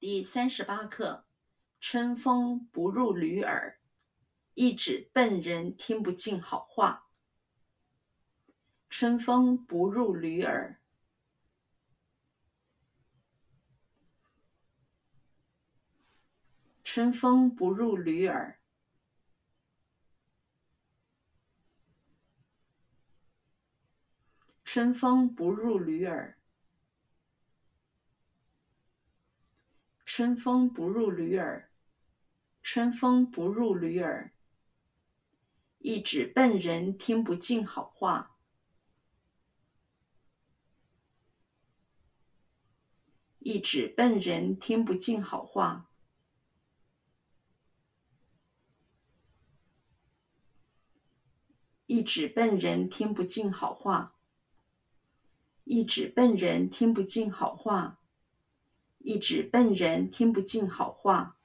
第三十八课：春风不入驴耳，一指笨人听不进好话。春风不入驴耳，春风不入驴耳，春风不入驴耳。春风不入驴耳，春风不入驴耳，一指笨人听不进好话。一指笨人听不进好话。一指笨人听不进好话。一指笨人听不进好话。一指笨人听不进好话。